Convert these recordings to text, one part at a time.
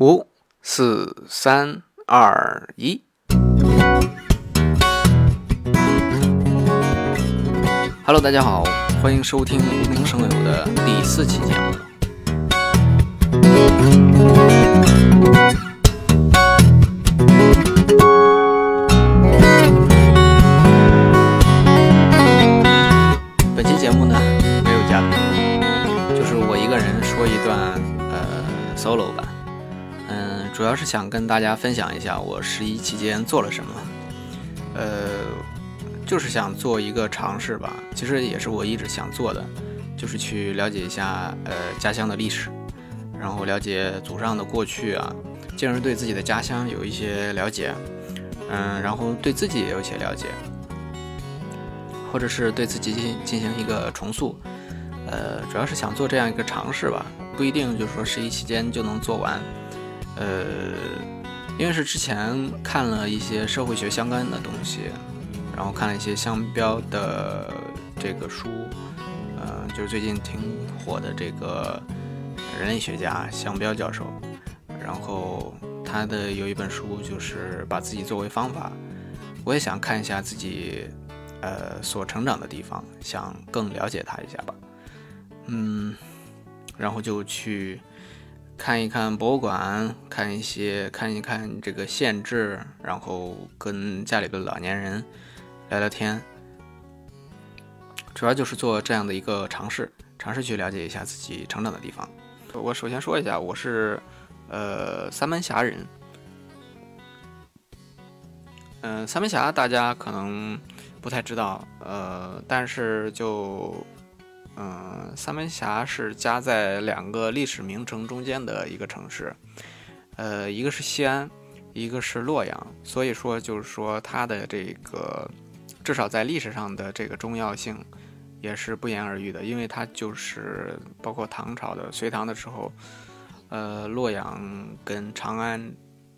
五、四、三、二、一。Hello，大家好，欢迎收听无名声友的第四期节目。主要是想跟大家分享一下我十一期间做了什么。呃，就是想做一个尝试吧，其实也是我一直想做的，就是去了解一下呃家乡的历史，然后了解祖上的过去啊，进而对自己的家乡有一些了解，嗯，然后对自己也有一些了解，或者是对自己进进行一个重塑，呃，主要是想做这样一个尝试吧，不一定就是说十一期间就能做完，呃，因为是之前看了一些社会学相关的东西。然后看了一些商标的这个书，呃，就是最近挺火的这个人类学家向标教授，然后他的有一本书就是把自己作为方法，我也想看一下自己呃所成长的地方，想更了解他一下吧，嗯，然后就去看一看博物馆，看一些看一看这个县志，然后跟家里的老年人。聊聊天，主要就是做这样的一个尝试，尝试去了解一下自己成长的地方。我首先说一下，我是呃三门峡人。嗯，三门峡大家可能不太知道，呃，但是就嗯，三门峡是夹在两个历史名城中间的一个城市，呃，一个是西安，一个是洛阳，所以说就是说它的这个。至少在历史上的这个重要性，也是不言而喻的，因为它就是包括唐朝的隋唐的时候，呃，洛阳跟长安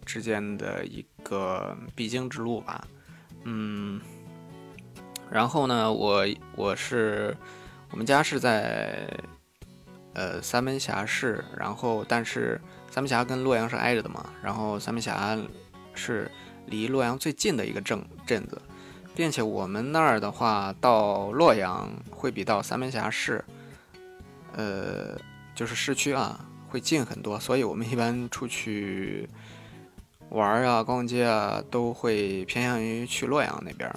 之间的一个必经之路吧，嗯，然后呢，我我是我们家是在呃三门峡市，然后但是三门峡跟洛阳是挨着的嘛，然后三门峡是离洛阳最近的一个镇镇子。并且我们那儿的话，到洛阳会比到三门峡市，呃，就是市区啊，会近很多。所以我们一般出去玩啊、逛街啊，都会偏向于去洛阳那边。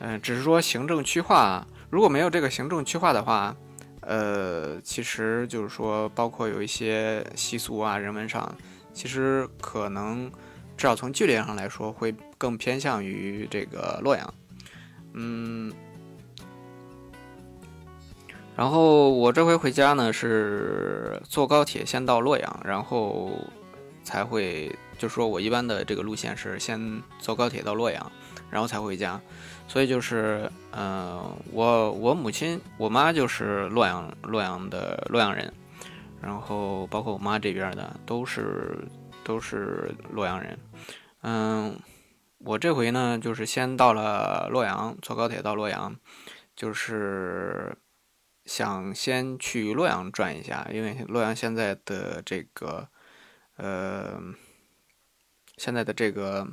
嗯，只是说行政区划，如果没有这个行政区划的话，呃，其实就是说，包括有一些习俗啊、人文上，其实可能至少从距离上来说，会更偏向于这个洛阳。嗯，然后我这回回家呢是坐高铁先到洛阳，然后才会就说我一般的这个路线是先坐高铁到洛阳，然后才回家。所以就是，嗯，我我母亲我妈就是洛阳洛阳的洛阳人，然后包括我妈这边的都是都是洛阳人，嗯。我这回呢，就是先到了洛阳，坐高铁到洛阳，就是想先去洛阳转一下，因为洛阳现在的这个，呃，现在的这个，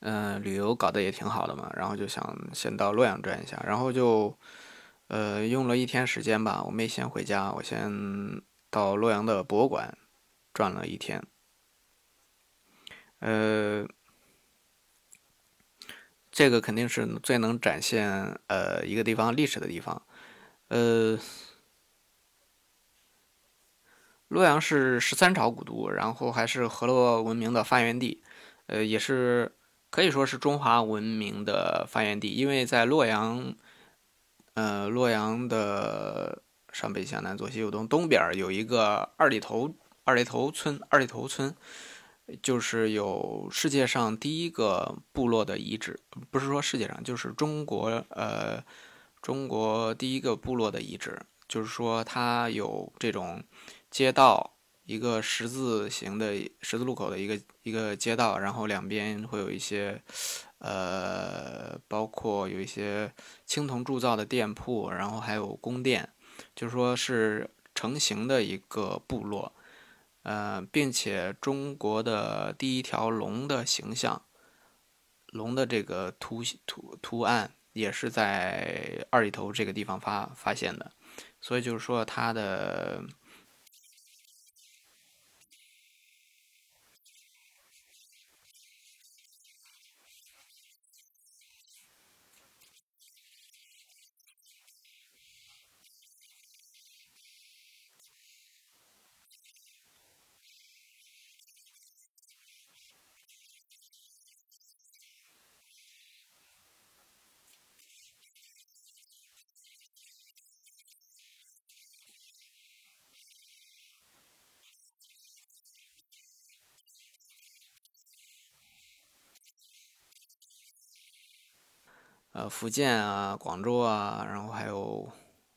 嗯，旅游搞得也挺好的嘛，然后就想先到洛阳转一下，然后就，呃，用了一天时间吧，我没先回家，我先到洛阳的博物馆转了一天，呃。这个肯定是最能展现呃一个地方历史的地方，呃，洛阳是十三朝古都，然后还是河洛文明的发源地，呃，也是可以说是中华文明的发源地，因为在洛阳，呃，洛阳的上北下南左西右东，东边有一个二里头二里头村二里头村。就是有世界上第一个部落的遗址，不是说世界上，就是中国，呃，中国第一个部落的遗址，就是说它有这种街道，一个十字形的十字路口的一个一个街道，然后两边会有一些，呃，包括有一些青铜铸造的店铺，然后还有宫殿，就是说是成型的一个部落。呃，并且中国的第一条龙的形象，龙的这个图图图案也是在二里头这个地方发发现的，所以就是说它的。呃，福建啊，广州啊，然后还有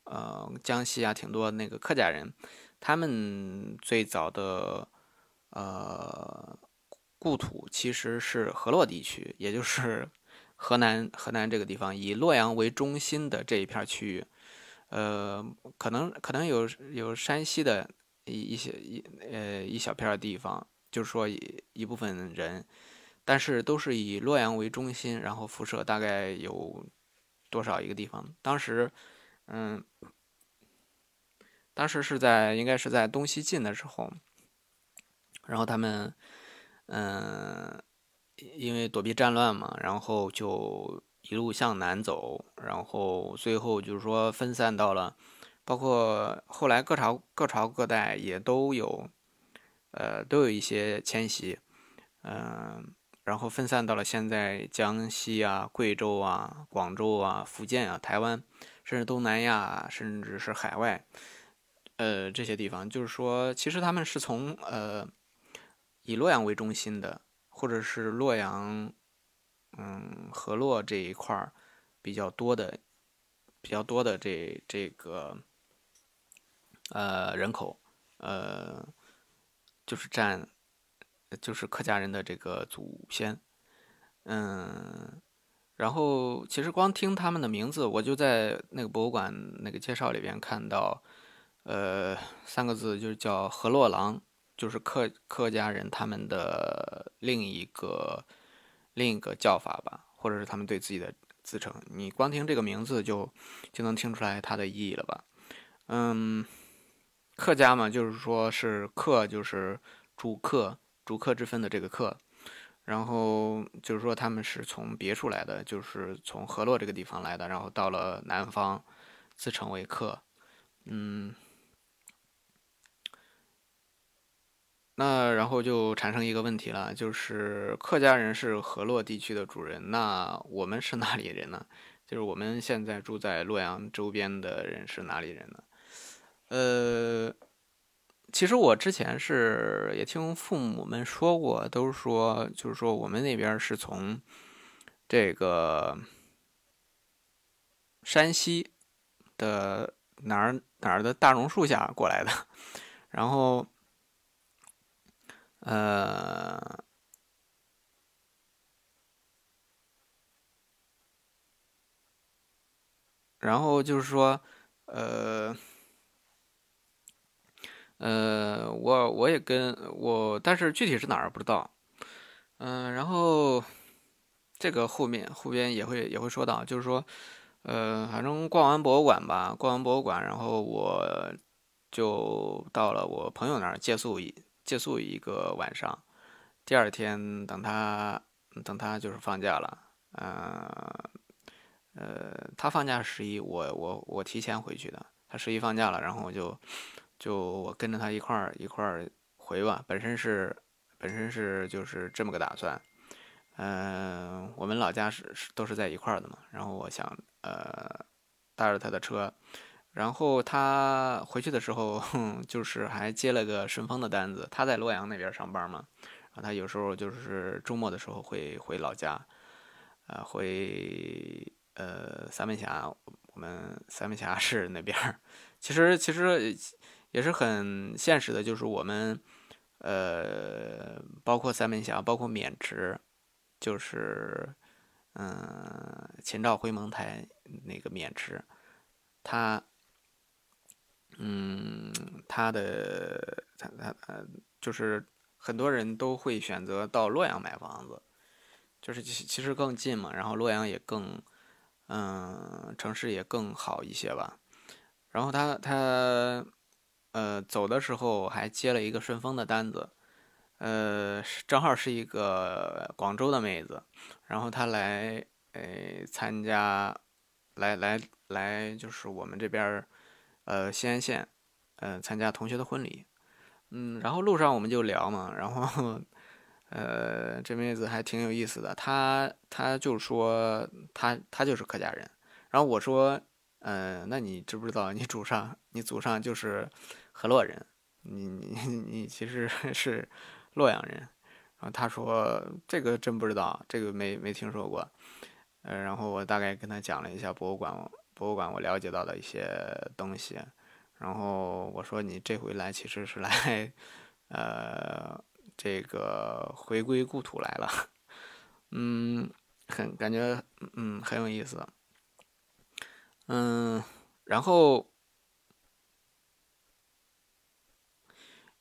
呃江西啊，挺多那个客家人，他们最早的呃故土其实是河洛地区，也就是 河南河南这个地方，以洛阳为中心的这一片区域。呃，可能可能有有山西的一一些一呃一小片地方，就是说一部分人。但是都是以洛阳为中心，然后辐射大概有多少一个地方？当时，嗯，当时是在应该是在东西晋的时候，然后他们，嗯，因为躲避战乱嘛，然后就一路向南走，然后最后就是说分散到了，包括后来各朝各朝各代也都有，呃，都有一些迁徙，嗯。然后分散到了现在江西啊、贵州啊、广州啊、福建啊、台湾，甚至东南亚，甚至是海外，呃，这些地方，就是说，其实他们是从呃以洛阳为中心的，或者是洛阳，嗯，河洛这一块儿比较多的、比较多的这这个呃人口，呃，就是占。就是客家人的这个祖先，嗯，然后其实光听他们的名字，我就在那个博物馆那个介绍里边看到，呃，三个字就是叫河洛郎，就是客客家人他们的另一个另一个叫法吧，或者是他们对自己的自称。你光听这个名字就就能听出来它的意义了吧？嗯，客家嘛，就是说是客，就是主客。逐客之分的这个客，然后就是说他们是从别处来的，就是从河洛这个地方来的，然后到了南方，自称为客，嗯，那然后就产生一个问题了，就是客家人是河洛地区的主人，那我们是哪里人呢？就是我们现在住在洛阳周边的人是哪里人呢？呃。其实我之前是也听父母们说过，都是说，就是说我们那边是从这个山西的哪儿哪儿的大榕树下过来的，然后，呃，然后就是说，呃。呃，我我也跟我，但是具体是哪儿不知道。嗯，然后这个后面后边也会也会说到，就是说，呃，反正逛完博物馆吧，逛完博物馆，然后我就到了我朋友那儿借宿一借宿一个晚上。第二天等他等他就是放假了，呃呃，他放假十一，我我我提前回去的。他十一放假了，然后我就。就我跟着他一块儿一块儿回吧，本身是本身是就是这么个打算，嗯，我们老家是是都是在一块儿的嘛，然后我想呃搭着他的车，然后他回去的时候 就是还接了个顺丰的单子，他在洛阳那边上班嘛，然后他有时候就是周末的时候会回老家，呃回呃三门峡，我们三门峡市那边，其实其实。也是很现实的，就是我们，呃，包括三门峡，包括渑池，就是，嗯，秦赵回蒙台那个渑池，它，嗯，它的它它就是很多人都会选择到洛阳买房子，就是其其实更近嘛，然后洛阳也更，嗯，城市也更好一些吧。然后他他，呃，走的时候还接了一个顺丰的单子，呃，正好是一个广州的妹子，然后她来，呃，参加，来来来，就是我们这边呃，西安县，呃，参加同学的婚礼，嗯，然后路上我们就聊嘛，然后，呃，这妹子还挺有意思的，她她就说她她就是客家人，然后我说。嗯，那你知不知道你祖上你祖上就是河洛人，你你你其实是洛阳人。然后他说这个真不知道，这个没没听说过。呃，然后我大概跟他讲了一下博物馆，博物馆我了解到的一些东西。然后我说你这回来其实是来，呃，这个回归故土来了。嗯，很感觉嗯很有意思。嗯，然后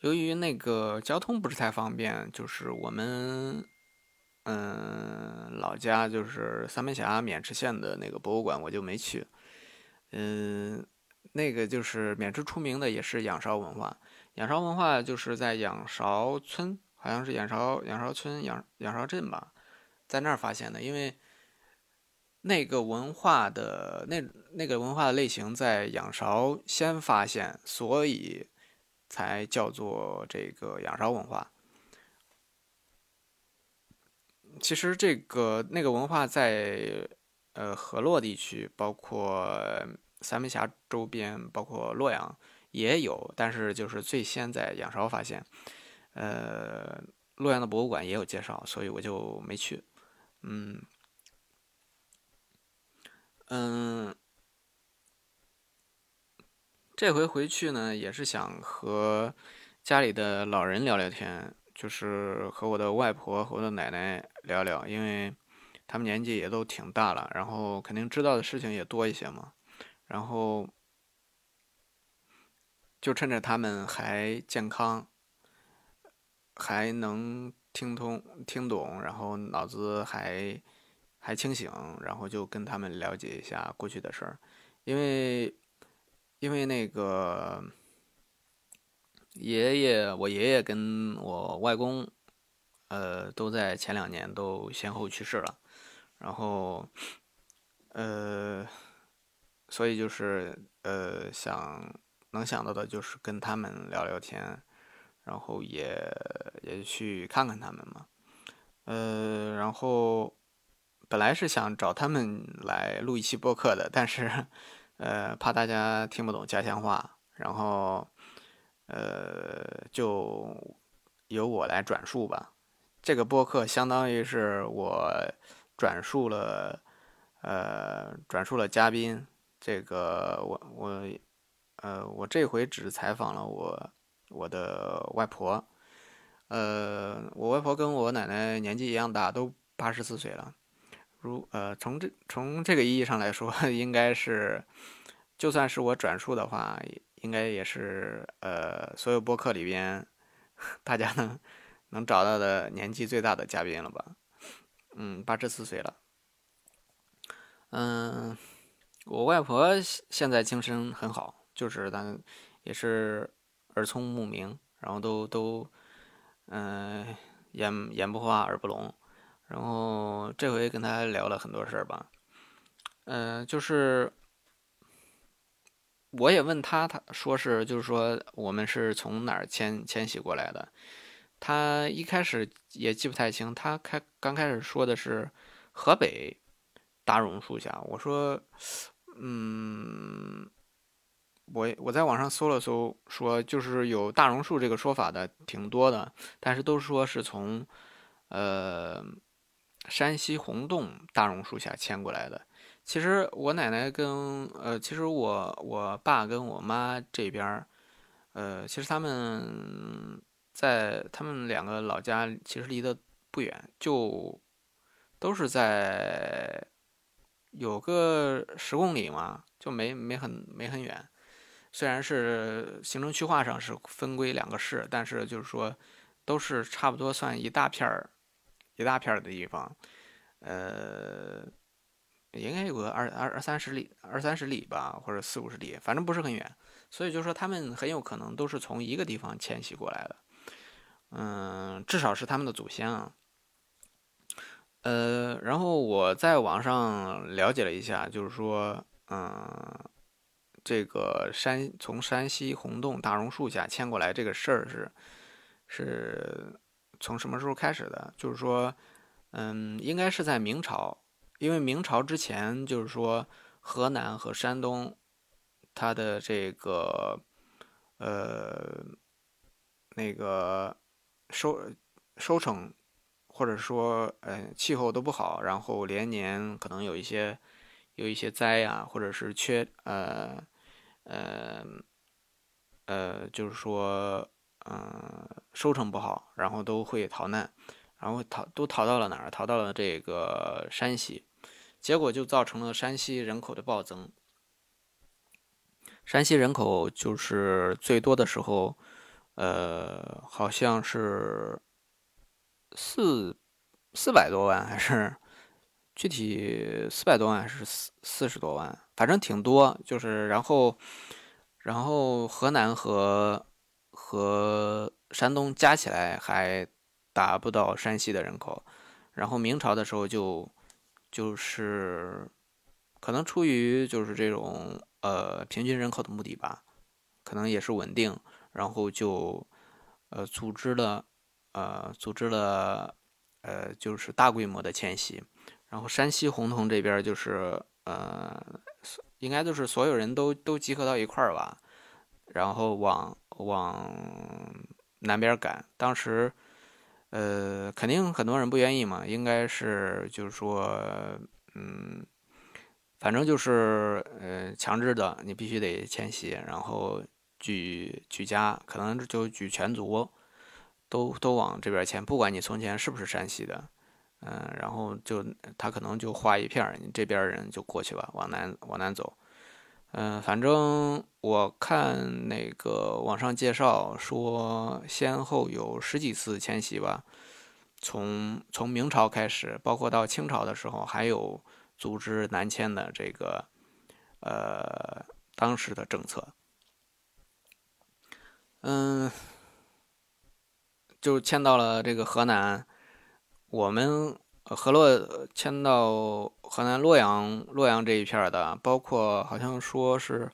由于那个交通不是太方便，就是我们嗯老家就是三门峡渑池县的那个博物馆，我就没去。嗯，那个就是渑池出名的也是仰韶文化，仰韶文化就是在仰韶村，好像是仰韶仰韶村仰仰韶镇吧，在那儿发现的，因为。那个文化的那那个文化的类型在仰韶先发现，所以才叫做这个仰韶文化。其实这个那个文化在呃河洛地区，包括三门峡周边，包括洛阳也有，但是就是最先在仰韶发现。呃，洛阳的博物馆也有介绍，所以我就没去。嗯。嗯，这回回去呢，也是想和家里的老人聊聊天，就是和我的外婆和我的奶奶聊聊，因为他们年纪也都挺大了，然后肯定知道的事情也多一些嘛。然后就趁着他们还健康，还能听通听懂，然后脑子还。还清醒，然后就跟他们了解一下过去的事儿，因为，因为那个爷爷，我爷爷跟我外公，呃，都在前两年都先后去世了，然后，呃，所以就是呃想能想到的就是跟他们聊聊天，然后也也去看看他们嘛，呃，然后。本来是想找他们来录一期播客的，但是，呃，怕大家听不懂家乡话，然后，呃，就由我来转述吧。这个播客相当于是我转述了，呃，转述了嘉宾。这个我我，呃，我这回只采访了我我的外婆，呃，我外婆跟我奶奶年纪一样大，都八十四岁了。如呃，从这从这个意义上来说，应该是，就算是我转述的话，应该也是呃，所有播客里边，大家能能找到的年纪最大的嘉宾了吧？嗯，八十四岁了。嗯，我外婆现在精神很好，就是咱也是耳聪目明，然后都都嗯，眼眼不花耳不聋。然后这回跟他聊了很多事儿吧，嗯，就是我也问他，他说是就是说我们是从哪儿迁迁徙过来的，他一开始也记不太清，他开刚开始说的是河北大榕树下，我说，嗯，我我在网上搜了搜，说就是有大榕树这个说法的挺多的，但是都说是从，呃。山西洪洞大榕树下迁过来的。其实我奶奶跟呃，其实我我爸跟我妈这边儿呃，其实他们在他们两个老家其实离得不远，就都是在有个十公里嘛，就没没很没很远。虽然是行政区划上是分归两个市，但是就是说都是差不多算一大片儿一大片的地方，呃，应该有个二二二三十里二三十里吧，或者四五十里，反正不是很远。所以就说他们很有可能都是从一个地方迁徙过来的，嗯，至少是他们的祖先啊。呃，然后我在网上了解了一下，就是说，嗯，这个山从山西洪洞大榕树下迁过来这个事儿是，是从什么时候开始的？就是说，嗯，应该是在明朝，因为明朝之前就是说，河南和山东，它的这个，呃，那个收收成。或者说，呃，气候都不好，然后连年可能有一些有一些灾呀，或者是缺，呃，呃，呃，就是说，嗯，收成不好，然后都会逃难，然后逃都逃到了哪儿？逃到了这个山西，结果就造成了山西人口的暴增。山西人口就是最多的时候，呃，好像是。四四百多万还是具体四百多万还是四四十多万，反正挺多。就是然后然后河南和和山东加起来还达不到山西的人口。然后明朝的时候就就是可能出于就是这种呃平均人口的目的吧，可能也是稳定，然后就呃组织了。呃，组织了，呃，就是大规模的迁徙，然后山西洪洞这边就是，呃，应该就是所有人都都集合到一块儿吧，然后往往南边赶。当时，呃，肯定很多人不愿意嘛，应该是就是说，嗯，反正就是，呃，强制的，你必须得迁徙，然后举举家，可能就举全族。都都往这边迁，不管你从前是不是山西的，嗯，然后就他可能就划一片你这边人就过去吧，往南往南走，嗯，反正我看那个网上介绍说，先后有十几次迁徙吧，从从明朝开始，包括到清朝的时候，还有组织南迁的这个呃当时的政策，嗯。就迁到了这个河南，我们河洛迁到河南洛阳，洛阳这一片的，包括好像说是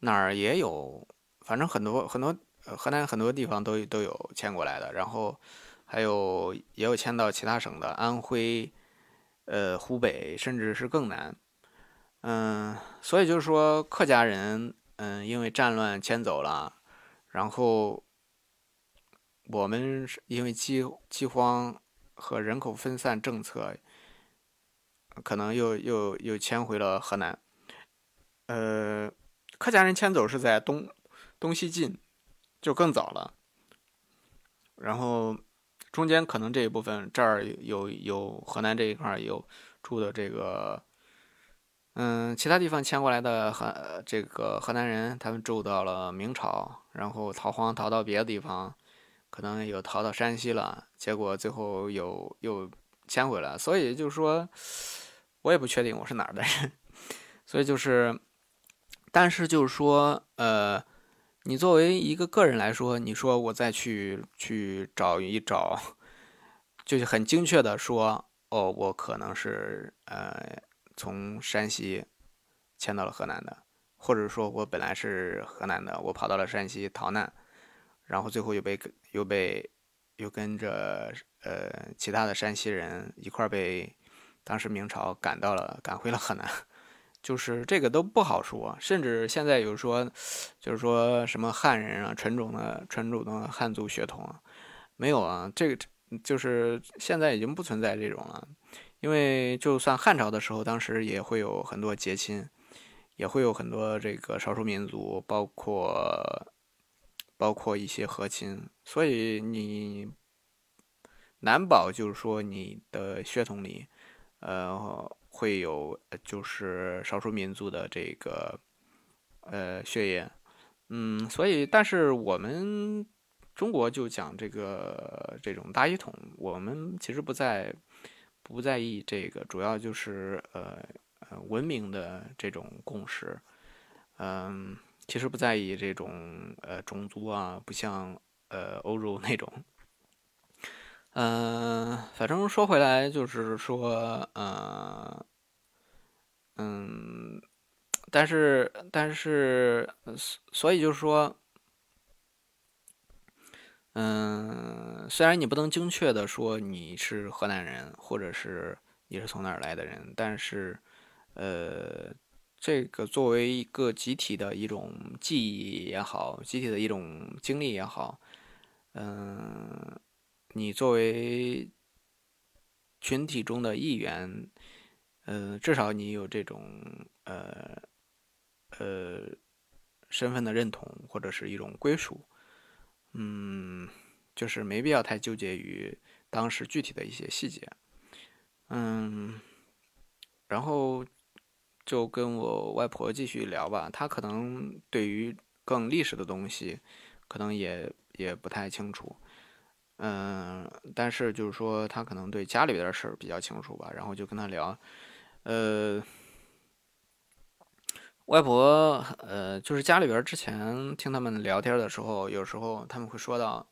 哪儿也有，反正很多很多河南很多地方都都有迁过来的，然后还有也有迁到其他省的，安徽、呃湖北，甚至是更南，嗯，所以就是说客家人，嗯，因为战乱迁走了，然后。我们是因为饥饥荒和人口分散政策，可能又又又迁回了河南。呃，客家人迁走是在东东西晋，就更早了。然后中间可能这一部分这儿有有河南这一块有住的这个，嗯，其他地方迁过来的河这个河南人，他们住到了明朝，然后逃荒逃到别的地方。可能有逃到山西了，结果最后又又迁回来，所以就是说，我也不确定我是哪儿的人，所以就是，但是就是说，呃，你作为一个个人来说，你说我再去去找一找，就是很精确的说，哦，我可能是呃从山西迁到了河南的，或者说我本来是河南的，我跑到了山西逃难。然后最后又被又被又跟着呃其他的山西人一块被当时明朝赶到了赶回了河南，就是这个都不好说。甚至现在有说，就是说什么汉人啊，纯种的纯种的汉族血统啊，没有啊，这个就是现在已经不存在这种了。因为就算汉朝的时候，当时也会有很多结亲，也会有很多这个少数民族，包括。包括一些和亲，所以你难保就是说你的血统里，呃，会有就是少数民族的这个呃血液，嗯，所以但是我们中国就讲这个这种大一统，我们其实不在不在意这个，主要就是呃呃文明的这种共识，嗯，其实不在意这种呃种族啊，不像呃欧洲那种。嗯，反正说回来，就是说，呃，嗯，但是，但是，所以就是说，嗯，虽然你不能精确的说你是河南人，或者是你是从哪儿来的人，但是，呃，这个作为一个集体的一种记忆也好，集体的一种经历也好，嗯。你作为群体中的一员，呃，至少你有这种呃呃身份的认同，或者是一种归属，嗯，就是没必要太纠结于当时具体的一些细节，嗯，然后就跟我外婆继续聊吧，她可能对于更历史的东西，可能也也不太清楚。嗯，但是就是说，他可能对家里边的事儿比较清楚吧，然后就跟他聊，呃，外婆，呃，就是家里边之前听他们聊天的时候，有时候他们会说到，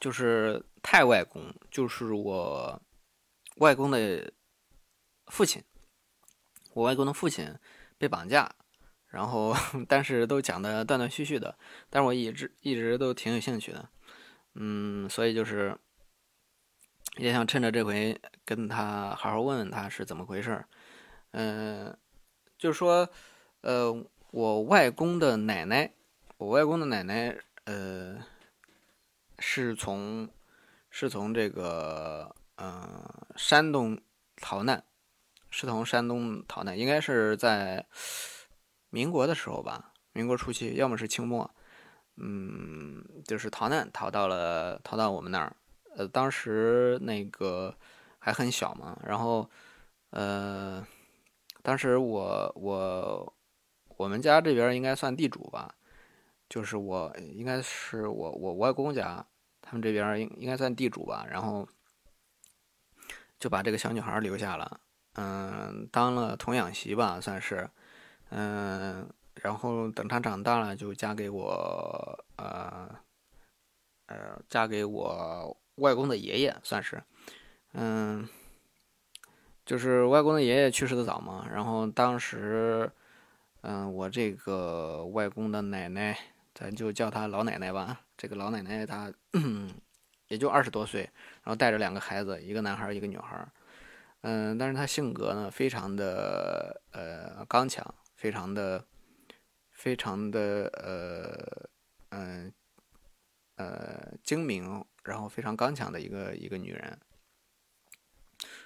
就是太外公，就是我外公的父亲，我外公的父亲被绑架。然后，但是都讲的断断续续的，但是我一直一直都挺有兴趣的，嗯，所以就是也想趁着这回跟他好好问问他是怎么回事儿嗯，就是说，呃，我外公的奶奶，我外公的奶奶，呃，是从是从这个呃山东逃难，是从山东逃难，应该是在。民国的时候吧，民国初期，要么是清末，嗯，就是逃难逃到了逃到我们那儿，呃，当时那个还很小嘛，然后，呃，当时我我我们家这边应该算地主吧，就是我应该是我我外公家，他们这边应应该算地主吧，然后就把这个小女孩留下了，嗯，当了童养媳吧，算是。嗯，然后等她长大了，就嫁给我，呃，呃，嫁给我外公的爷爷，算是，嗯，就是外公的爷爷去世的早嘛，然后当时，嗯，我这个外公的奶奶，咱就叫她老奶奶吧，这个老奶奶她 也就二十多岁，然后带着两个孩子，一个男孩一个女孩嗯，但是她性格呢，非常的呃刚强。非常的，非常的呃，嗯，呃，精明，然后非常刚强的一个一个女人，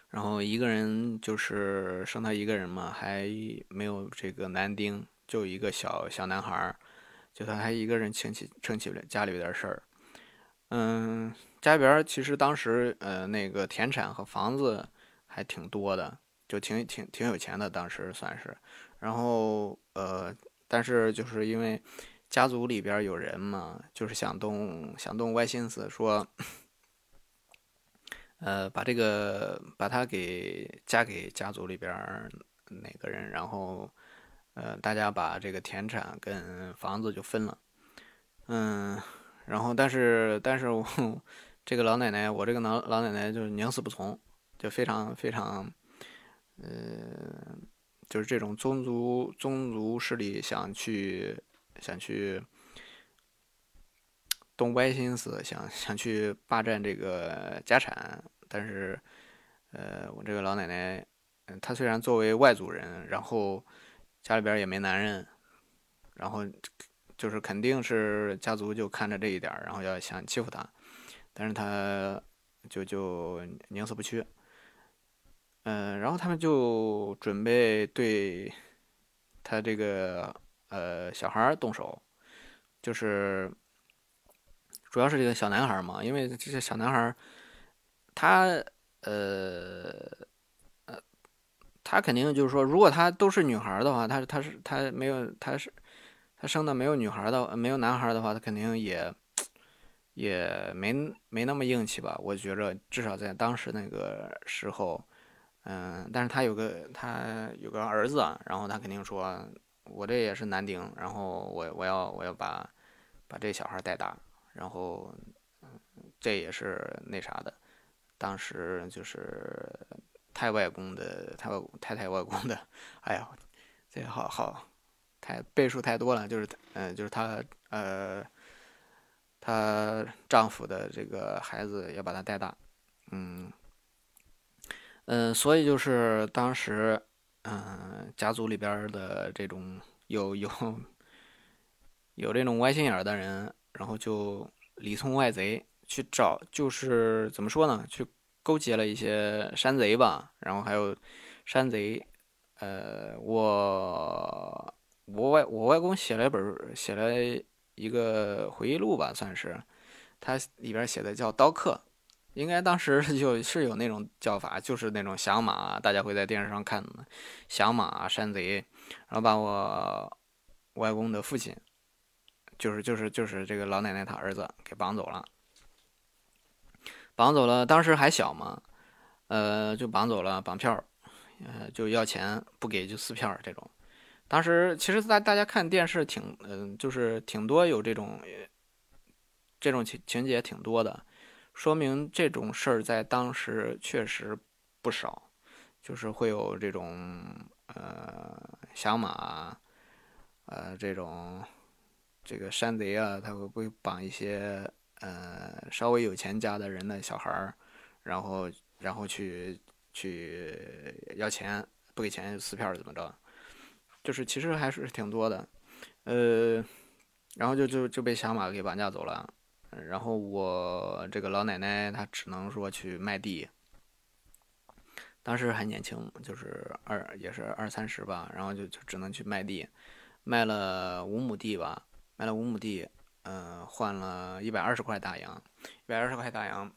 然后一个人就是生她一个人嘛，还没有这个男丁，就一个小小男孩儿，就算他一个人撑起撑起了家里边事儿，嗯，家里边其实当时呃那个田产和房子还挺多的，就挺挺挺有钱的，当时算是。然后，呃，但是就是因为家族里边有人嘛，就是想动想动歪心思，说，呃，把这个把他给嫁给家族里边哪个人，然后，呃，大家把这个田产跟房子就分了，嗯，然后但是但是我这个老奶奶，我这个老老奶奶就是宁死不从，就非常非常，呃。就是这种宗族宗族势力想去想去动歪心思，想想去霸占这个家产，但是，呃，我这个老奶奶，嗯，她虽然作为外族人，然后家里边也没男人，然后就是肯定是家族就看着这一点，然后要想欺负他，但是他就就宁死不屈。嗯，然后他们就准备对他这个呃小孩动手，就是主要是这个小男孩嘛，因为这些小男孩他呃他肯定就是说，如果他都是女孩的话，他他是他没有他是他生的没有女孩的没有男孩的话，他肯定也也没没那么硬气吧？我觉着至少在当时那个时候，嗯，但是他有个他有个儿子，然后他肯定说，我这也是男丁，然后我我要我要把把这小孩带大，然后这也是那啥的，当时就是。太外公的，太外太太外公的，哎呀，这好好，太倍数太多了，就是，嗯，就是她，呃，她丈夫的这个孩子要把她带大，嗯，嗯，所以就是当时，嗯，家族里边的这种有有有这种歪心眼的人，然后就里通外贼去找，就是怎么说呢，去。勾结了一些山贼吧，然后还有山贼，呃，我我外我外公写了一本写了一个回忆录吧，算是，他里边写的叫刀客，应该当时就是有那种叫法，就是那种响马，大家会在电视上看的响马山贼，然后把我外公的父亲，就是就是就是这个老奶奶她儿子给绑走了。绑走了，当时还小嘛，呃，就绑走了，绑票，呃，就要钱，不给就撕票这种。当时其实大大家看电视挺，嗯，就是挺多有这种这种情情节挺多的，说明这种事儿在当时确实不少，就是会有这种呃响马，呃这种这个山贼啊，他会不会绑一些？呃，稍微有钱家的人的小孩儿，然后然后去去要钱，不给钱撕票怎么着？就是其实还是挺多的，呃，然后就就就被小马给绑架走了。然后我这个老奶奶她只能说去卖地，当时还年轻，就是二也是二三十吧，然后就就只能去卖地，卖了五亩地吧，卖了五亩地。嗯，换了一百二十块大洋，一百二十块大洋，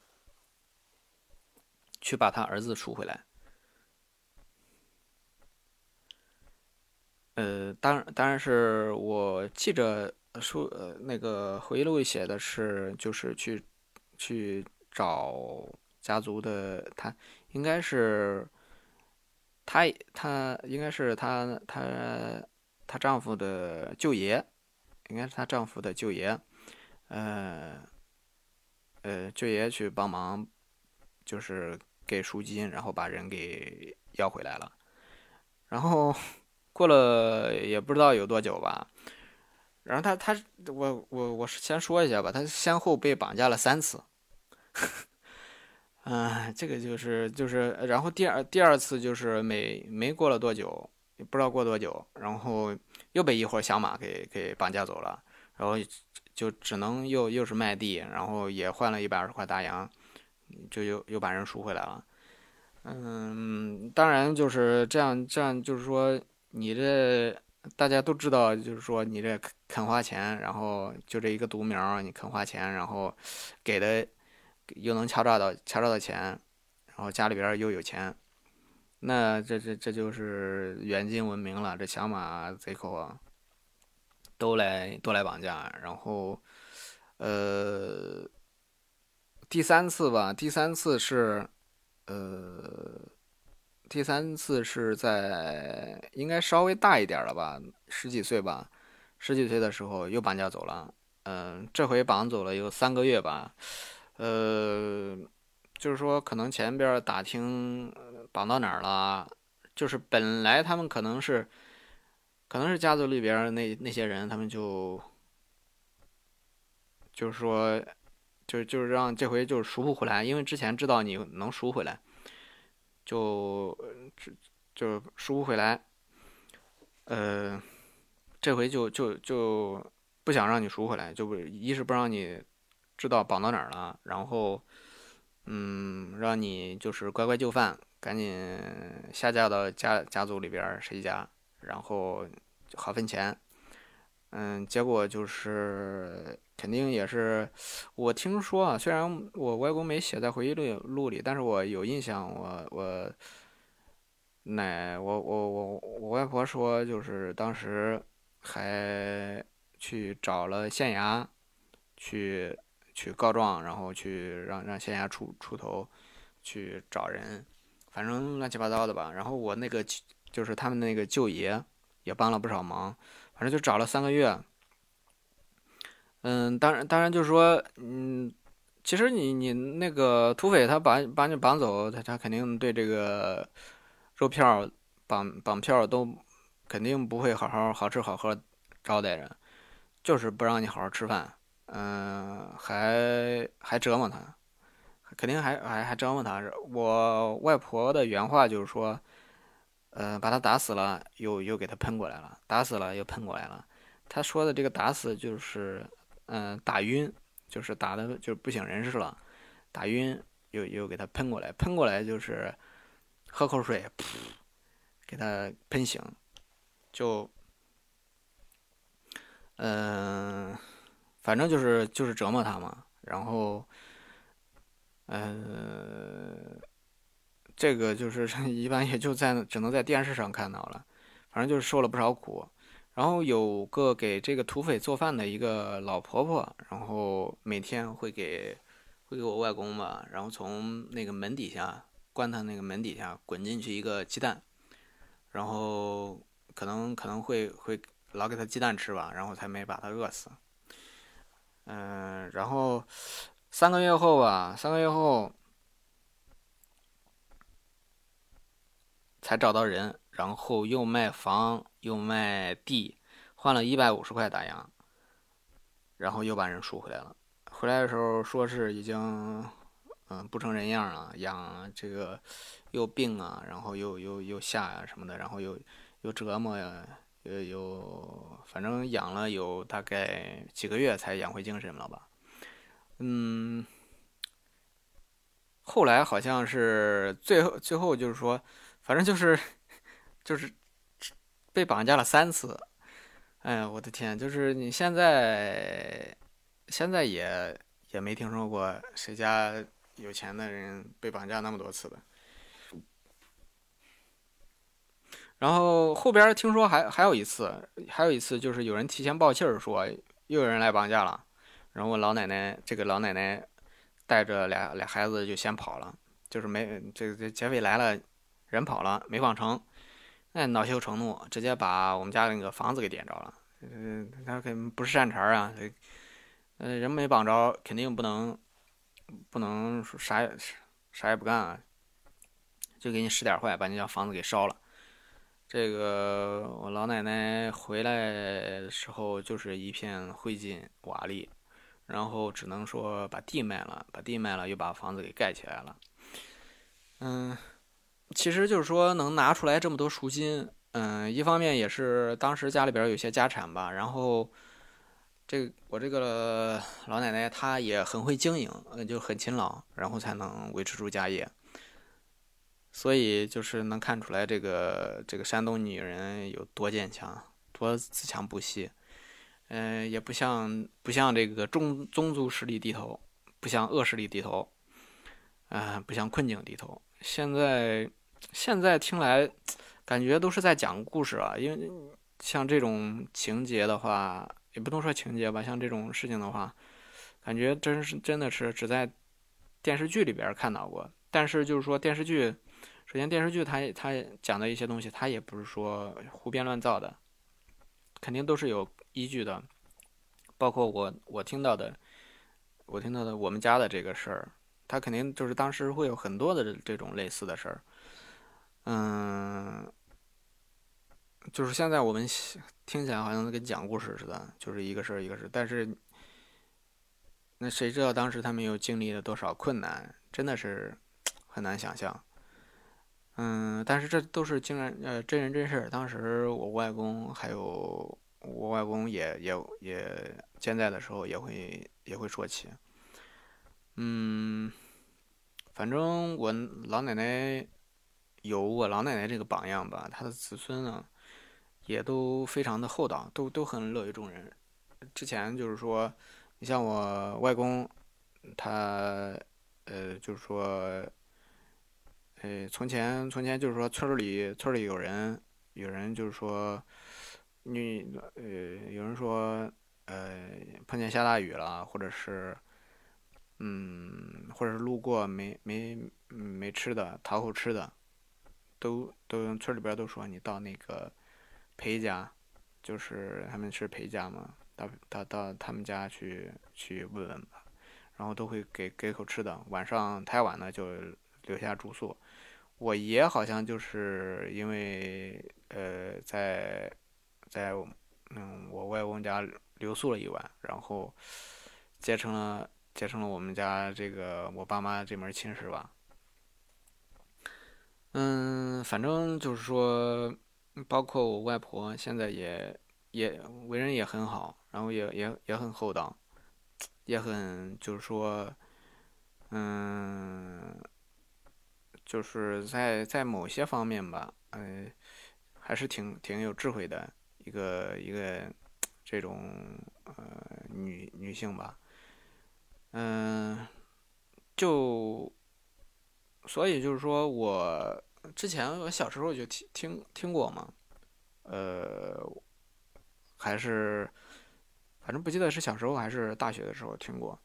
去把他儿子赎回来。呃，当当然是我记着书，呃，那个回忆录里写的是，就是去去找家族的，他应该是他他应该是他他他丈夫的舅爷。应该是她丈夫的舅爷，呃，呃，舅爷去帮忙，就是给赎金，然后把人给要回来了。然后过了也不知道有多久吧，然后他他我我我是先说一下吧，他先后被绑架了三次。嗯，这个就是就是，然后第二第二次就是没没过了多久，也不知道过多久，然后。又被一伙小马给给绑架走了，然后就只能又又是卖地，然后也换了一百二十块大洋，就又又把人赎回来了。嗯，当然就是这样，这样就是说你这大家都知道，就是说你这肯花钱，然后就这一个独苗，你肯花钱，然后给的又能敲诈到敲诈到钱，然后家里边又有钱。那这这这就是远近闻名了，这响马贼寇啊，都来都来绑架，然后，呃，第三次吧，第三次是，呃，第三次是在应该稍微大一点了吧，十几岁吧，十几岁的时候又绑架走了，嗯，这回绑走了有三个月吧，呃。就是说，可能前边打听绑到哪儿了，就是本来他们可能是，可能是家族里边那那些人，他们就，就是说，就就是让这回就是赎不回来，因为之前知道你能赎回来，就就赎不回来，呃，这回就就就不想让你赎回来，就不一是不让你知道绑到哪儿了，然后。嗯，让你就是乖乖就范，赶紧下嫁到家家族里边谁家，然后好分钱。嗯，结果就是肯定也是，我听说啊，虽然我外公没写在回忆录录里，但是我有印象，我我奶，我我我我外婆说，就是当时还去找了县衙，去去告状，然后去让让县衙出出头，去找人，反正乱七八糟的吧。然后我那个就是他们那个舅爷也帮了不少忙，反正就找了三个月。嗯，当然当然就是说，嗯。其实你你那个土匪他把把你绑走，他他肯定对这个肉票绑绑票都肯定不会好好好吃好喝招待人，就是不让你好好吃饭，嗯，还还折磨他，肯定还还还折磨他。我外婆的原话就是说，呃，把他打死了，又又给他喷过来了，打死了又喷过来了。他说的这个打死就是，嗯，打晕。就是打的，就不省人事了，打晕又又给他喷过来，喷过来就是喝口水，噗，给他喷醒，就，嗯，反正就是就是折磨他嘛。然后，嗯，这个就是 一般也就在只能在电视上看到了，反正就是受了不少苦。然后有个给这个土匪做饭的一个老婆婆，然后每天会给会给我外公吧，然后从那个门底下关他那个门底下滚进去一个鸡蛋，然后可能可能会会老给他鸡蛋吃吧，然后才没把他饿死。嗯，然后三个月后吧，三个月后才找到人。然后又卖房又卖地，换了一百五十块大洋，然后又把人赎回来了。回来的时候说是已经，嗯，不成人样了，养这个又病啊，然后又又又下呀什么的，然后又又折磨呀，又又反正养了有大概几个月才养回精神了吧。嗯，后来好像是最后最后就是说，反正就是。就是被绑架了三次，哎呀，我的天！就是你现在现在也也没听说过谁家有钱的人被绑架那么多次的。然后后边听说还还有一次，还有一次就是有人提前报信儿说又有人来绑架了，然后我老奶奶这个老奶奶带着俩俩孩子就先跑了，就是没这这劫匪来了，人跑了没绑成。哎，恼羞成怒，直接把我们家那个房子给点着了。嗯，他肯不是善茬啊。呃，人没绑着，肯定不能不能啥也啥也不干啊，就给你使点坏，把你家房子给烧了。这个我老奶奶回来的时候就是一片灰烬瓦砾，然后只能说把地卖了，把地卖了又把房子给盖起来了。嗯。其实就是说，能拿出来这么多赎金，嗯，一方面也是当时家里边有些家产吧，然后这我这个老奶奶她也很会经营，就很勤劳，然后才能维持住家业。所以就是能看出来这个这个山东女人有多坚强，多自强不息。嗯，也不像不像这个宗宗族势力低头，不向恶势力低头，啊，不向困境低头。现在。现在听来，感觉都是在讲故事啊。因为像这种情节的话，也不能说情节吧，像这种事情的话，感觉真是真的是只在电视剧里边看到过。但是就是说电视剧，首先电视剧它它讲的一些东西，它也不是说胡编乱造的，肯定都是有依据的。包括我我听到的，我听到的我们家的这个事儿，他肯定就是当时会有很多的这种类似的事儿。嗯，就是现在我们听起来好像跟讲故事似的，就是一个事儿一个事儿。但是，那谁知道当时他们又经历了多少困难？真的是很难想象。嗯，但是这都是竟然呃真人真事儿。当时我外公还有我外公也也也健在的时候也会也会说起。嗯，反正我老奶奶。有我老奶奶这个榜样吧，她的子孙呢，也都非常的厚道，都都很乐于助人。之前就是说，你像我外公，他呃，就是说，呃，从前从前就是说村里村里有人有人就是说你呃有人说呃碰见下大雨了，或者是嗯或者是路过没没没吃的讨口吃的，都都村里边都说你到那个裴家，就是他们是裴家嘛，到到到他们家去去问问吧，然后都会给给口吃的，晚上太晚了就留下住宿。我爷好像就是因为呃在在嗯我外公家留宿了一晚，然后结成了结成了我们家这个我爸妈这门亲事吧。嗯，反正就是说，包括我外婆现在也也为人也很好，然后也也也很厚道，也很就是说，嗯。就是在在某些方面吧，嗯，还是挺挺有智慧的一个一个这种呃女女性吧，嗯，就所以就是说我之前我小时候就听听听过嘛，呃，还是反正不记得是小时候还是大学的时候听过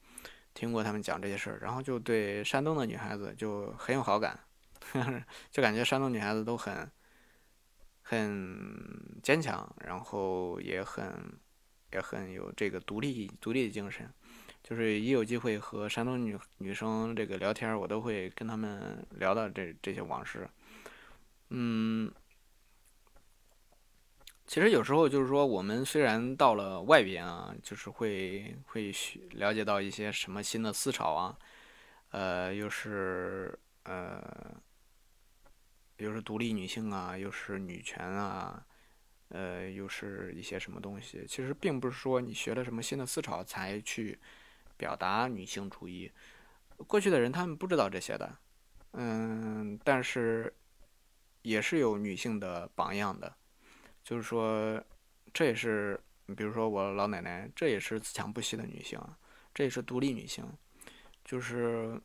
听过他们讲这些事儿，然后就对山东的女孩子就很有好感。就感觉山东女孩子都很很坚强，然后也很也很有这个独立独立的精神。就是一有机会和山东女女生这个聊天，我都会跟他们聊到这这些往事。嗯，其实有时候就是说，我们虽然到了外边啊，就是会会了解到一些什么新的思潮啊，呃，又是呃。又是独立女性啊，又是女权啊，呃，又是一些什么东西？其实并不是说你学了什么新的思潮才去表达女性主义。过去的人他们不知道这些的，嗯，但是也是有女性的榜样的。就是说，这也是，比如说我老奶奶，这也是自强不息的女性，这也是独立女性，就是。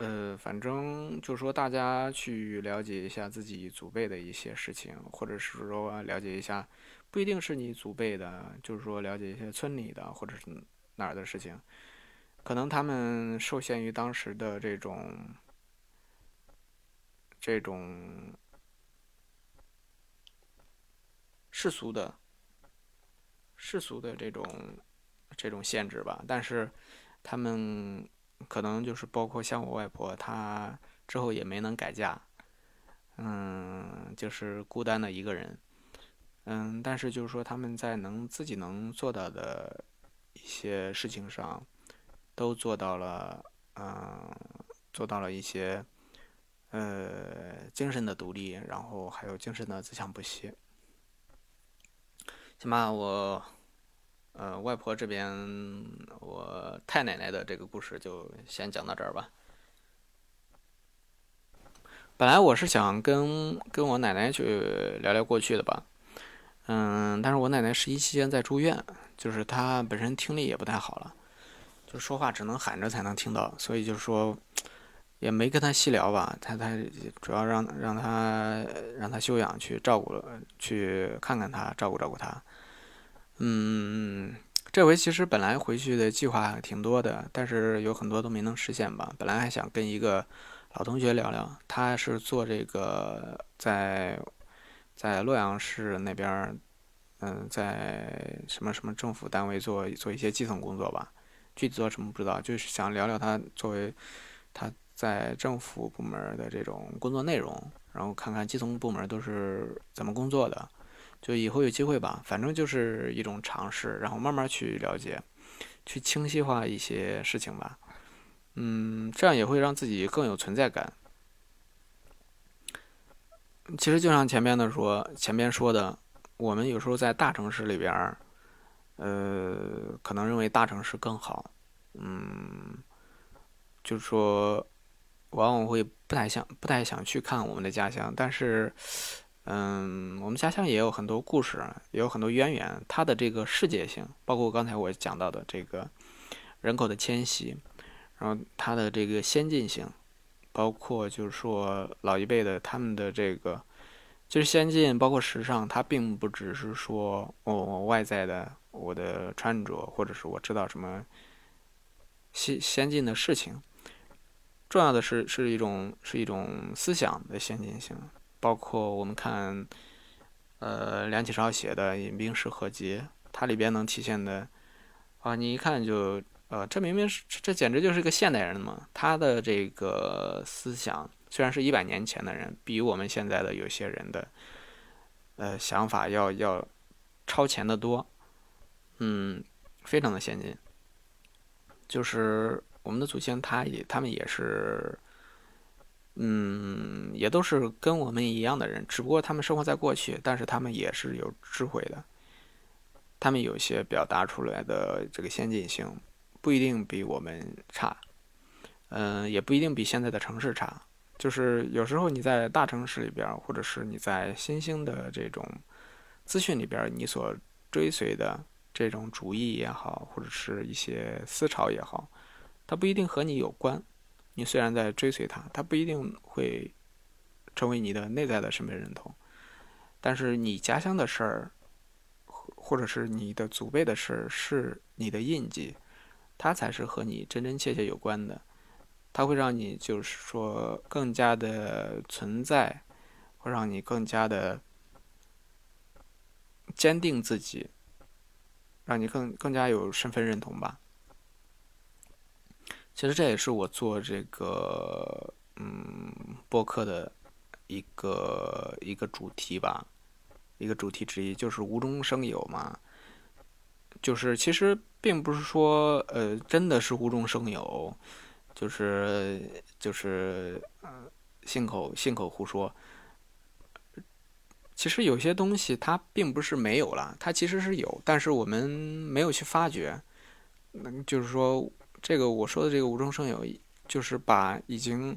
呃，反正就说大家去了解一下自己祖辈的一些事情，或者是说了解一下，不一定是你祖辈的，就是说了解一些村里的或者是哪儿的事情，可能他们受限于当时的这种这种世俗的世俗的这种这种限制吧，但是他们。可能就是包括像我外婆，她之后也没能改嫁，嗯，就是孤单的一个人，嗯，但是就是说他们在能自己能做到的一些事情上，都做到了，嗯，做到了一些，呃，精神的独立，然后还有精神的自强不息。行吧，我。呃，外婆这边，我太奶奶的这个故事就先讲到这儿吧。本来我是想跟跟我奶奶去聊聊过去的吧，嗯，但是我奶奶十一期间在住院，就是她本身听力也不太好了，就说话只能喊着才能听到，所以就说也没跟她细聊吧。她她主要让让她让她休养，去照顾，去看看她，照顾照顾她。嗯，这回其实本来回去的计划挺多的，但是有很多都没能实现吧。本来还想跟一个老同学聊聊，他是做这个在在洛阳市那边，嗯，在什么什么政府单位做做一些基层工作吧，具体做什么不知道，就是想聊聊他作为他在政府部门的这种工作内容，然后看看基层部门都是怎么工作的。就以后有机会吧，反正就是一种尝试，然后慢慢去了解，去清晰化一些事情吧。嗯，这样也会让自己更有存在感。其实就像前面的说，前面说的，我们有时候在大城市里边儿，呃，可能认为大城市更好，嗯，就是说，往往会不太想不太想去看我们的家乡，但是。嗯，我们家乡也有很多故事，也有很多渊源。它的这个世界性，包括刚才我讲到的这个人口的迁徙，然后它的这个先进性，包括就是说老一辈的他们的这个，就是先进，包括时尚，它并不只是说我外在的我的穿着，或者是我知道什么先先进的事情，重要的是是一种是一种思想的先进性，包括我们看，呃，梁启超写的《饮冰式合集》，它里边能体现的，啊，你一看就。呃，这明明是这简直就是个现代人嘛！他的这个思想虽然是一百年前的人，比我们现在的有些人的呃想法要要超前的多，嗯，非常的先进。就是我们的祖先，他也他们也是，嗯，也都是跟我们一样的人，只不过他们生活在过去，但是他们也是有智慧的，他们有些表达出来的这个先进性。不一定比我们差，嗯，也不一定比现在的城市差。就是有时候你在大城市里边，或者是你在新兴的这种资讯里边，你所追随的这种主义也好，或者是一些思潮也好，它不一定和你有关。你虽然在追随他，他不一定会成为你的内在的身份认同。但是你家乡的事儿，或者是你的祖辈的事儿，是你的印记。它才是和你真真切切有关的，它会让你就是说更加的存在，会让你更加的坚定自己，让你更更加有身份认同吧。其实这也是我做这个嗯播客的一个一个主题吧，一个主题之一就是无中生有嘛，就是其实。并不是说，呃，真的是无中生有，就是就是呃，信口信口胡说。其实有些东西它并不是没有了，它其实是有，但是我们没有去发掘。嗯，就是说，这个我说的这个无中生有，就是把已经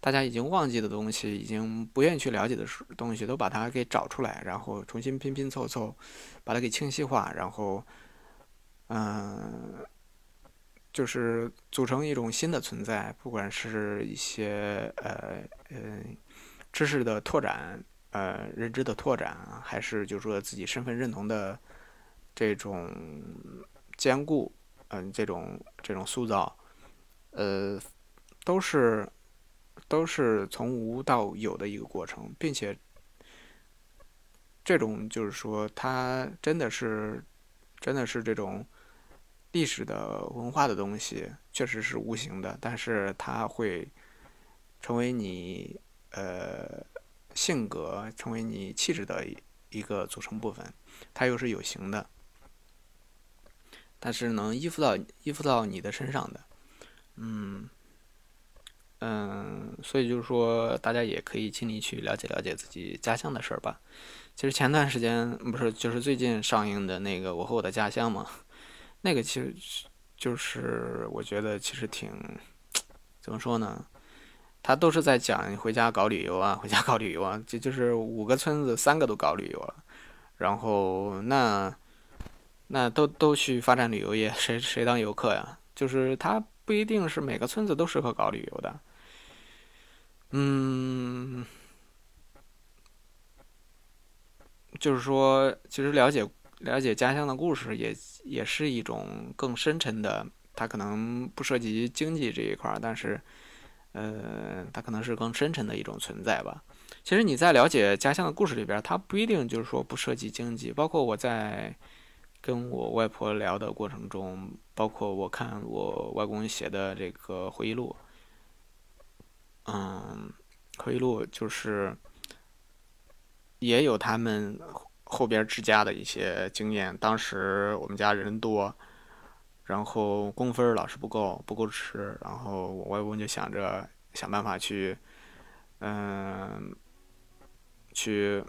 大家已经忘记的东西，已经不愿意去了解的东西，都把它给找出来，然后重新拼拼凑凑，把它给清晰化，然后。嗯，就是组成一种新的存在，不管是一些呃呃知识的拓展，呃认知的拓展，还是就是说自己身份认同的这种坚固，嗯，这种这种塑造，呃，都是都是从无到有的一个过程，并且这种就是说，它真的是真的是这种。历史的文化的东西确实是无形的，但是它会成为你呃性格、成为你气质的一个组成部分。它又是有形的，它是能依附到依附到你的身上的。嗯嗯，所以就是说，大家也可以尽力去了解了解自己家乡的事儿吧。其实前段时间不是就是最近上映的那个《我和我的家乡》嘛。那个其实就是我觉得其实挺怎么说呢？他都是在讲回家搞旅游啊，回家搞旅游啊，就就是五个村子三个都搞旅游了，然后那那都都去发展旅游业，谁谁当游客呀？就是他不一定是每个村子都适合搞旅游的，嗯，就是说其实了解。了解家乡的故事也也是一种更深沉的，它可能不涉及经济这一块儿，但是，呃，它可能是更深沉的一种存在吧。其实你在了解家乡的故事里边，它不一定就是说不涉及经济。包括我在跟我外婆聊的过程中，包括我看我外公写的这个回忆录，嗯，回忆录就是也有他们。后边支家的一些经验，当时我们家人多，然后工分老是不够，不够吃，然后我外公就想着想办法去，嗯，去。